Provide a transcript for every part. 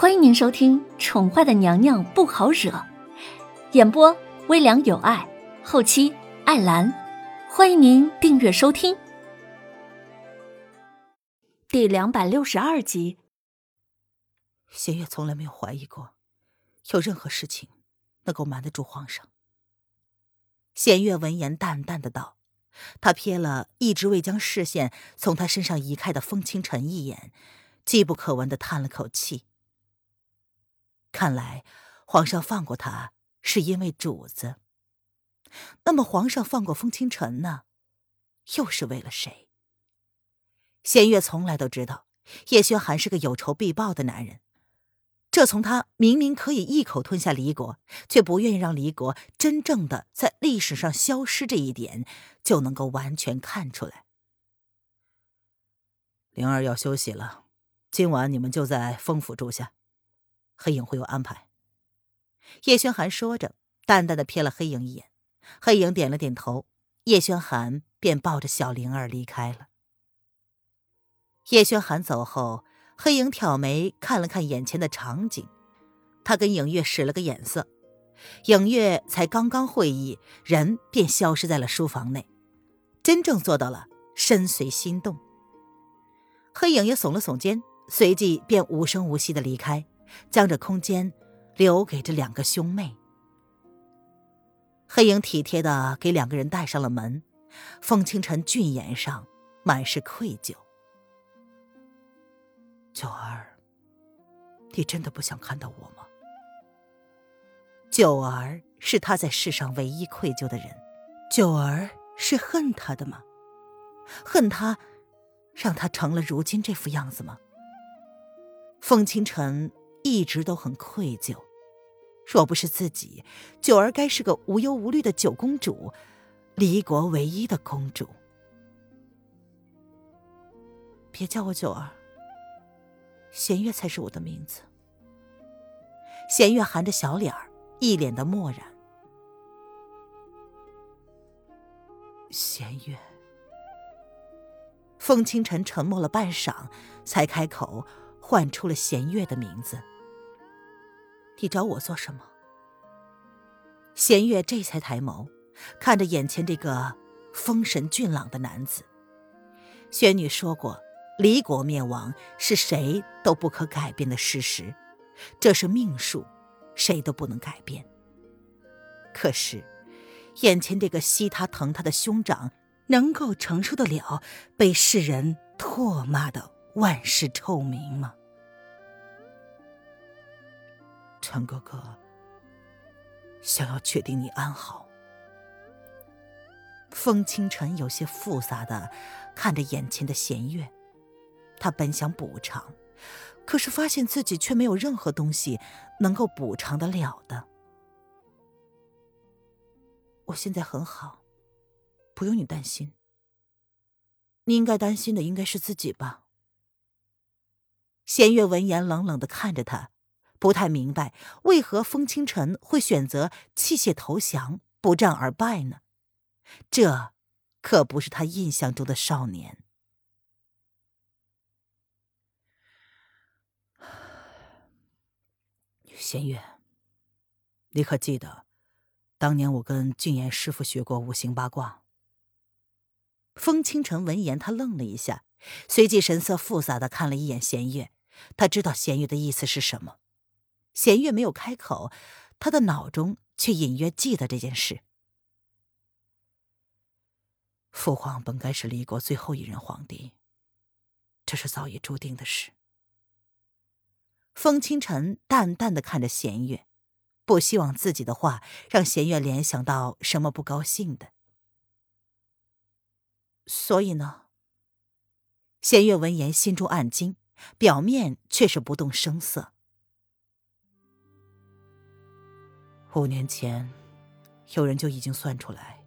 欢迎您收听《宠坏的娘娘不好惹》，演播微凉有爱，后期艾兰。欢迎您订阅收听。第两百六十二集。弦月从来没有怀疑过，有任何事情能够瞒得住皇上。弦月闻言淡淡的道，他瞥了一直未将视线从他身上移开的风清晨一眼，机不可闻的叹了口气。看来皇上放过他是因为主子。那么皇上放过风清晨呢？又是为了谁？弦月从来都知道叶轩寒是个有仇必报的男人，这从他明明可以一口吞下离国，却不愿意让离国真正的在历史上消失这一点，就能够完全看出来。灵儿要休息了，今晚你们就在丰府住下。黑影会有安排。叶轩寒说着，淡淡的瞥了黑影一眼，黑影点了点头，叶轩寒便抱着小灵儿离开了。叶轩寒走后，黑影挑眉看了看眼前的场景，他跟影月使了个眼色，影月才刚刚会意，人便消失在了书房内，真正做到了身随心动。黑影也耸了耸肩，随即便无声无息的离开。将这空间留给这两个兄妹。黑影体贴的给两个人带上了门，风清晨俊颜上满是愧疚。九儿，你真的不想看到我吗？九儿是他在世上唯一愧疚的人，九儿是恨他的吗？恨他，让他成了如今这副样子吗？风清晨。一直都很愧疚，若不是自己，九儿该是个无忧无虑的九公主，离国唯一的公主。别叫我九儿，弦月才是我的名字。弦月含着小脸儿，一脸的漠然。弦月，风清晨沉默了半晌，才开口。唤出了弦月的名字。你找我做什么？弦月这才抬眸，看着眼前这个风神俊朗的男子。玄女说过，离国灭亡是谁都不可改变的事实，这是命数，谁都不能改变。可是，眼前这个吸他疼他的兄长，能够承受得了被世人唾骂的万世臭名吗？陈哥哥想要确定你安好。风清晨有些复杂的看着眼前的弦月，他本想补偿，可是发现自己却没有任何东西能够补偿得了的。我现在很好，不用你担心。你应该担心的应该是自己吧？弦月闻言冷冷的看着他。不太明白为何风清晨会选择弃械投降、不战而败呢？这可不是他印象中的少年。弦月，你可记得，当年我跟俊彦师傅学过五行八卦？风清晨闻言，他愣了一下，随即神色复杂的看了一眼弦月，他知道弦月的意思是什么。弦月没有开口，他的脑中却隐约记得这件事。父皇本该是离国最后一任皇帝，这是早已注定的事。风清晨淡淡的看着弦月，不希望自己的话让弦月联想到什么不高兴的。所以呢？弦月闻言心中暗惊，表面却是不动声色。五年前，有人就已经算出来，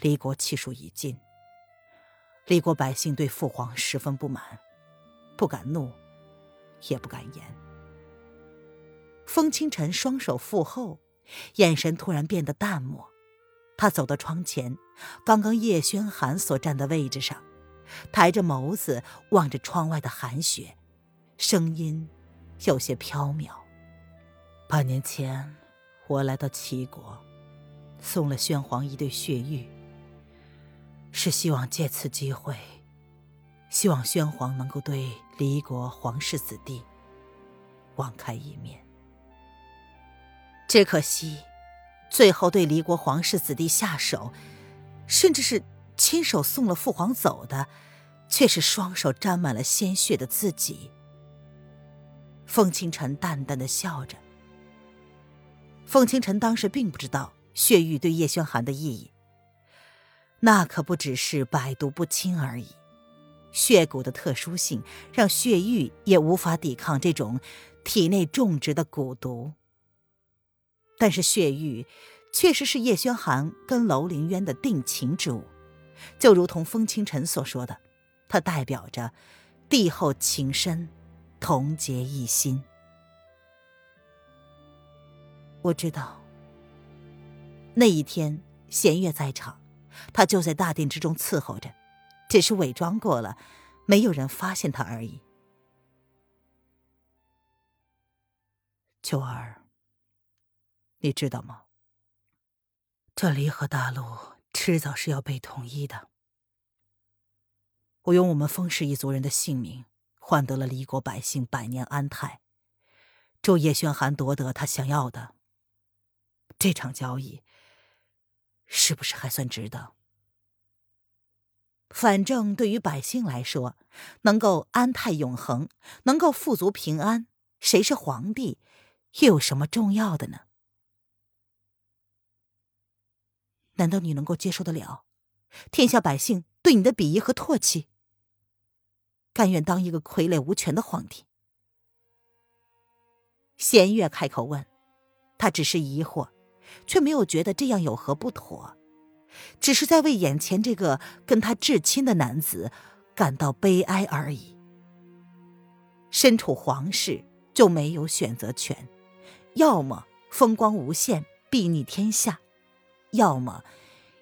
离国气数已尽。离国百姓对父皇十分不满，不敢怒，也不敢言。风清晨双手负后，眼神突然变得淡漠。他走到窗前，刚刚叶轩寒所站的位置上，抬着眸子望着窗外的寒雪，声音有些飘渺。半年前，我来到齐国，送了宣皇一对血玉，是希望借此机会，希望宣皇能够对离国皇室子弟网开一面。只可惜，最后对离国皇室子弟下手，甚至是亲手送了父皇走的，却是双手沾满了鲜血的自己。凤清晨淡淡的笑着。凤清晨当时并不知道血玉对叶轩寒的意义，那可不只是百毒不侵而已。血蛊的特殊性让血玉也无法抵抗这种体内种植的蛊毒。但是血玉确实是叶轩寒跟楼凌渊的定情之物，就如同风清晨所说的，它代表着帝后情深，同结一心。我知道，那一天弦月在场，他就在大殿之中伺候着，只是伪装过了，没有人发现他而已。秋儿。你知道吗？这离合大陆迟早是要被统一的。我用我们风氏一族人的性命，换得了离国百姓百年安泰，祝叶轩寒夺得他想要的。这场交易，是不是还算值得？反正对于百姓来说，能够安泰永恒，能够富足平安，谁是皇帝，又有什么重要的呢？难道你能够接受得了，天下百姓对你的鄙夷和唾弃？甘愿当一个傀儡无权的皇帝？弦月开口问，他只是疑惑，却没有觉得这样有何不妥，只是在为眼前这个跟他至亲的男子感到悲哀而已。身处皇室就没有选择权，要么风光无限，睥睨天下。要么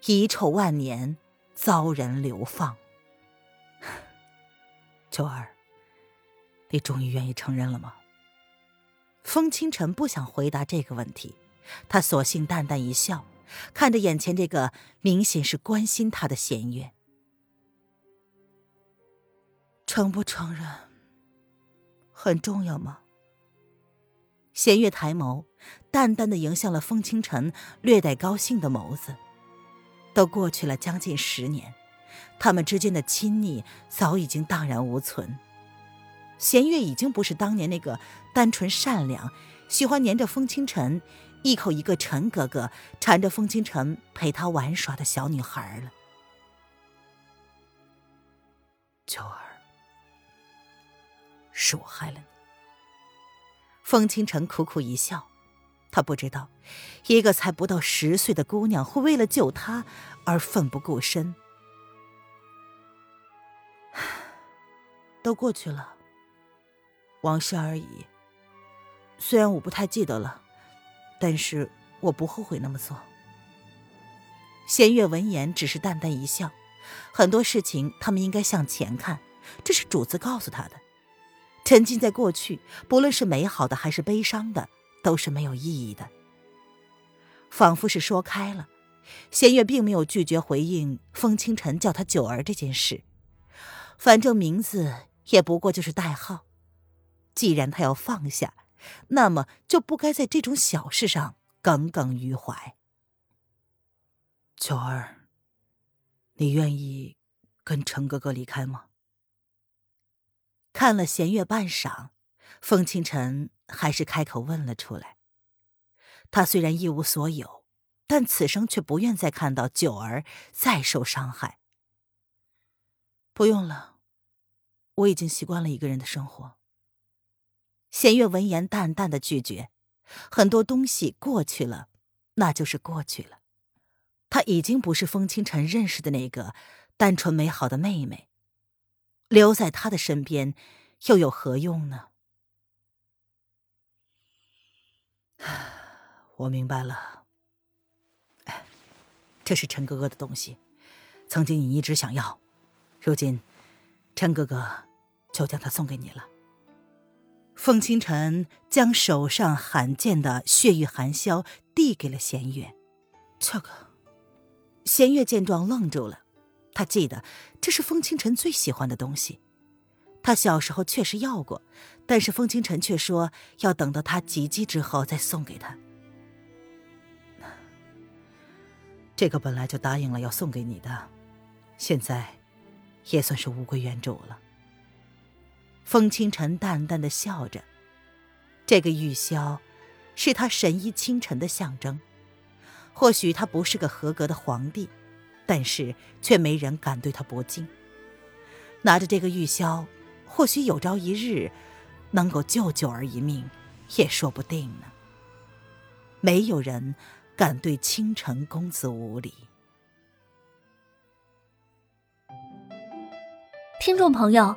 遗臭万年，遭人流放。秋儿，你终于愿意承认了吗？风清晨不想回答这个问题，他索性淡淡一笑，看着眼前这个明显是关心他的弦月。承不承认很重要吗？弦月抬眸。淡淡的迎向了风清晨略带高兴的眸子。都过去了将近十年，他们之间的亲昵早已经荡然无存。弦月已经不是当年那个单纯善良、喜欢黏着风清晨一口一个陈哥哥缠着风清晨陪他玩耍的小女孩了。秋儿，是我害了你。风清晨苦苦一笑。他不知道，一个才不到十岁的姑娘会为了救他而奋不顾身。都过去了，往事而已。虽然我不太记得了，但是我不后悔那么做。弦月闻言只是淡淡一笑，很多事情他们应该向前看，这是主子告诉他的。沉浸在过去，不论是美好的还是悲伤的。都是没有意义的，仿佛是说开了。弦月并没有拒绝回应风清晨叫他九儿这件事，反正名字也不过就是代号。既然他要放下，那么就不该在这种小事上耿耿于怀。九儿，你愿意跟陈哥哥离开吗？看了弦月半晌，风清晨。还是开口问了出来。他虽然一无所有，但此生却不愿再看到九儿再受伤害。不用了，我已经习惯了一个人的生活。弦月闻言淡淡的拒绝。很多东西过去了，那就是过去了。她已经不是风清晨认识的那个单纯美好的妹妹，留在他的身边又有何用呢？我明白了，这是陈哥哥的东西，曾经你一直想要，如今陈哥哥就将它送给你了。风清晨将手上罕见的血玉含箫递给了弦月，这个。弦月见状愣住了，他记得这是风清晨最喜欢的东西，他小时候确实要过，但是风清晨却说要等到他及笄之后再送给他。这个本来就答应了要送给你的，现在也算是物归原主了。风清晨淡淡的笑着，这个玉箫是他神医清晨的象征。或许他不是个合格的皇帝，但是却没人敢对他不敬。拿着这个玉箫，或许有朝一日能够救九儿一命，也说不定呢。没有人敢对清晨公子无礼。听众朋友，